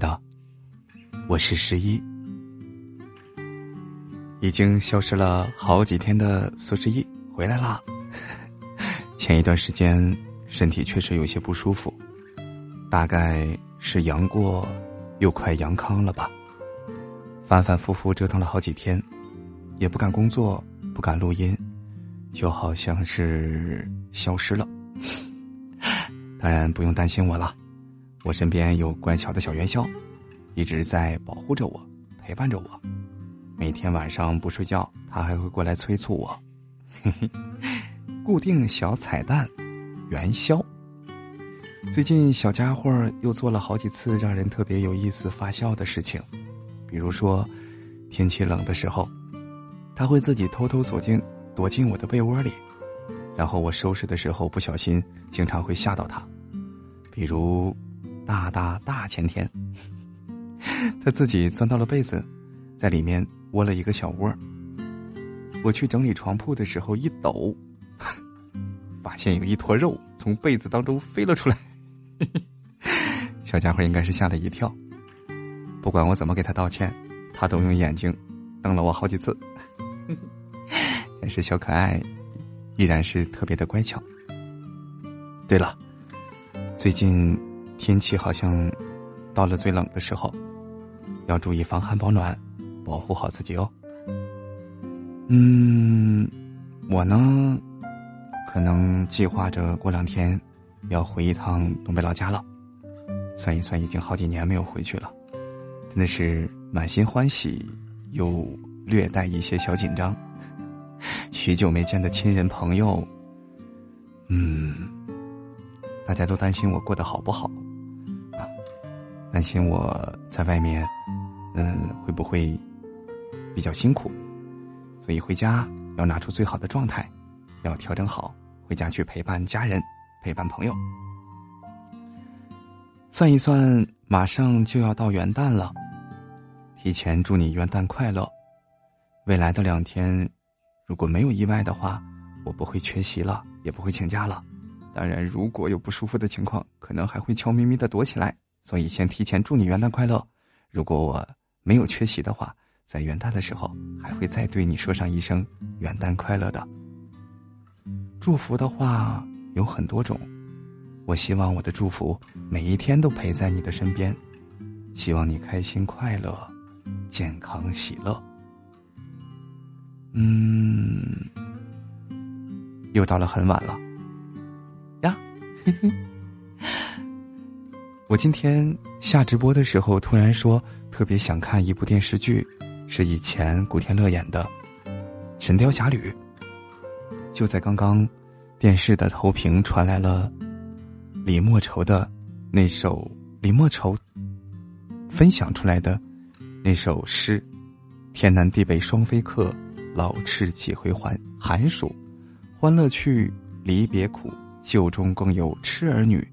的，我是十一。已经消失了好几天的苏十一回来啦。前一段时间身体确实有些不舒服，大概是阳过，又快阳康了吧。反反复复折腾了好几天，也不敢工作，不敢录音，就好像是消失了。当然不用担心我了。我身边有乖巧的小元宵，一直在保护着我，陪伴着我。每天晚上不睡觉，他还会过来催促我。固定小彩蛋，元宵。最近小家伙又做了好几次让人特别有意思、发笑的事情，比如说，天气冷的时候，他会自己偷偷躲进躲进我的被窝里，然后我收拾的时候不小心，经常会吓到他，比如。大大大前天，他自己钻到了被子，在里面窝了一个小窝。我去整理床铺的时候一抖，发现有一坨肉从被子当中飞了出来。小家伙应该是吓了一跳。不管我怎么给他道歉，他都用眼睛瞪了我好几次。但是小可爱依然是特别的乖巧。对了，最近。天气好像到了最冷的时候，要注意防寒保暖，保护好自己哦。嗯，我呢，可能计划着过两天要回一趟东北老家了。算一算，已经好几年没有回去了，真的是满心欢喜，又略带一些小紧张。许久没见的亲人朋友，嗯，大家都担心我过得好不好。担心我在外面，嗯，会不会比较辛苦？所以回家要拿出最好的状态，要调整好，回家去陪伴家人，陪伴朋友。算一算，马上就要到元旦了，提前祝你元旦快乐。未来的两天，如果没有意外的话，我不会缺席了，也不会请假了。当然，如果有不舒服的情况，可能还会悄咪咪的躲起来。所以，先提前祝你元旦快乐。如果我没有缺席的话，在元旦的时候还会再对你说上一声元旦快乐的。祝福的话有很多种，我希望我的祝福每一天都陪在你的身边，希望你开心快乐、健康喜乐。嗯，又到了很晚了呀。嘿嘿。我今天下直播的时候，突然说特别想看一部电视剧，是以前古天乐演的《神雕侠侣》。就在刚刚，电视的投屏传来了李莫愁的那首李莫愁分享出来的那首诗：“天南地北双飞客，老翅几回还？寒暑欢乐去，离别苦，旧中更有痴儿女。”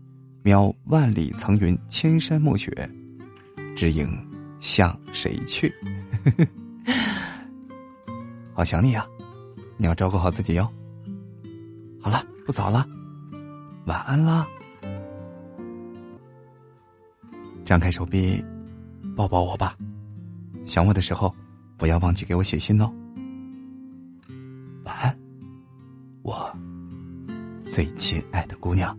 渺万里层云，千山暮雪，只影向谁去？好想你呀！你要照顾好自己哟。好了，不早了，晚安啦！张开手臂，抱抱我吧。想我的时候，不要忘记给我写信哦。晚安，我最亲爱的姑娘。